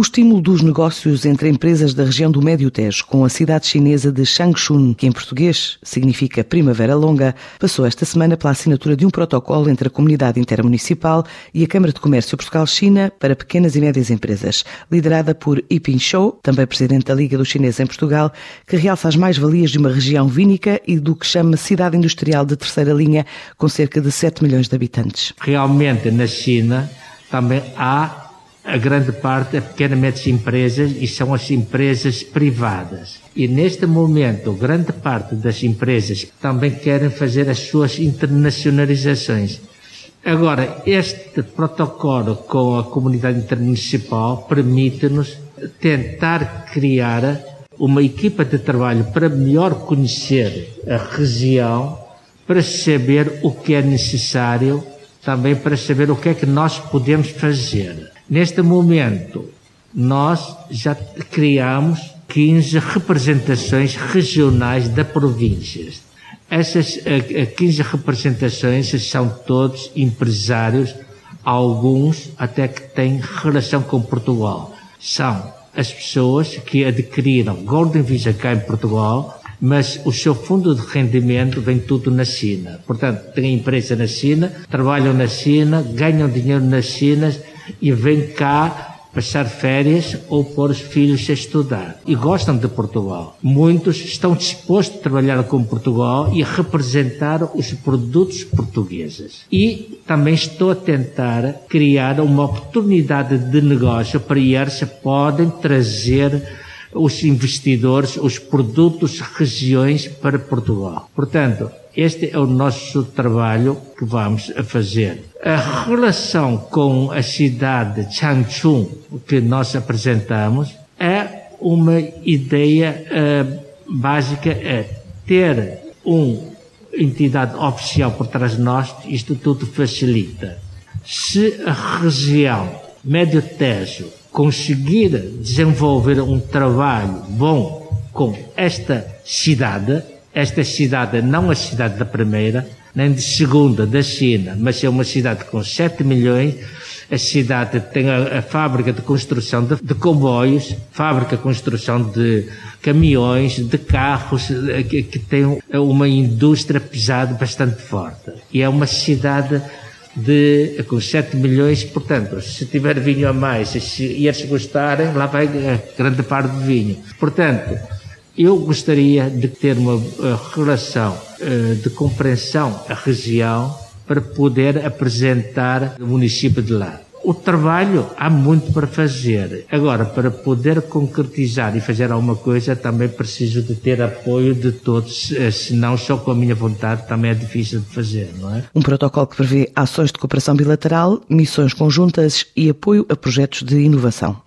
O estímulo dos negócios entre empresas da região do Médio Tejo com a cidade chinesa de Changchun, que em português significa Primavera Longa, passou esta semana pela assinatura de um protocolo entre a Comunidade Intermunicipal e a Câmara de Comércio Portugal-China para pequenas e médias empresas, liderada por Yiping Shou, também presidente da Liga dos Chineses em Portugal, que realça as mais-valias de uma região vínica e do que chama cidade industrial de terceira linha, com cerca de 7 milhões de habitantes. Realmente, na China, também há a grande parte é pequenas e médias empresas e são as empresas privadas. E neste momento, grande parte das empresas também querem fazer as suas internacionalizações. Agora, este protocolo com a comunidade intermunicipal permite-nos tentar criar uma equipa de trabalho para melhor conhecer a região, para saber o que é necessário, também para saber o que é que nós podemos fazer. Neste momento, nós já criamos 15 representações regionais da províncias. Essas 15 representações são todos empresários, alguns até que têm relação com Portugal. São as pessoas que adquiriram Golden Visa cá em Portugal, mas o seu fundo de rendimento vem tudo na China. Portanto, têm empresa na China, trabalham na China, ganham dinheiro na China e vêm cá passar férias ou pôr os filhos a estudar. E gostam de Portugal. Muitos estão dispostos a trabalhar com Portugal e a representar os produtos portugueses. E também estou a tentar criar uma oportunidade de negócio para eles podem trazer os investidores, os produtos, regiões para Portugal. Portanto, este é o nosso trabalho que vamos fazer. A relação com a cidade de Changchun que nós apresentamos é uma ideia uh, básica, é ter uma entidade oficial por trás de nós, isto tudo facilita. Se a região Médio Tejo conseguir desenvolver um trabalho bom com esta cidade, esta cidade não a cidade da primeira, nem de segunda da China, mas é uma cidade com 7 milhões. A cidade tem a, a fábrica de construção de, de, comboios, fábrica de construção de caminhões, de carros, eh, que, que tem uma indústria pesada bastante forte. E é uma cidade de, com 7 milhões, portanto, se tiver vinho a mais e eles gostarem, lá vai a grande parte do vinho. Portanto, eu gostaria de ter uma uh, relação uh, de compreensão à região para poder apresentar o município de lá. O trabalho há muito para fazer. Agora, para poder concretizar e fazer alguma coisa, também preciso de ter apoio de todos, eh, senão só com a minha vontade também é difícil de fazer, não é? Um protocolo que prevê ações de cooperação bilateral, missões conjuntas e apoio a projetos de inovação.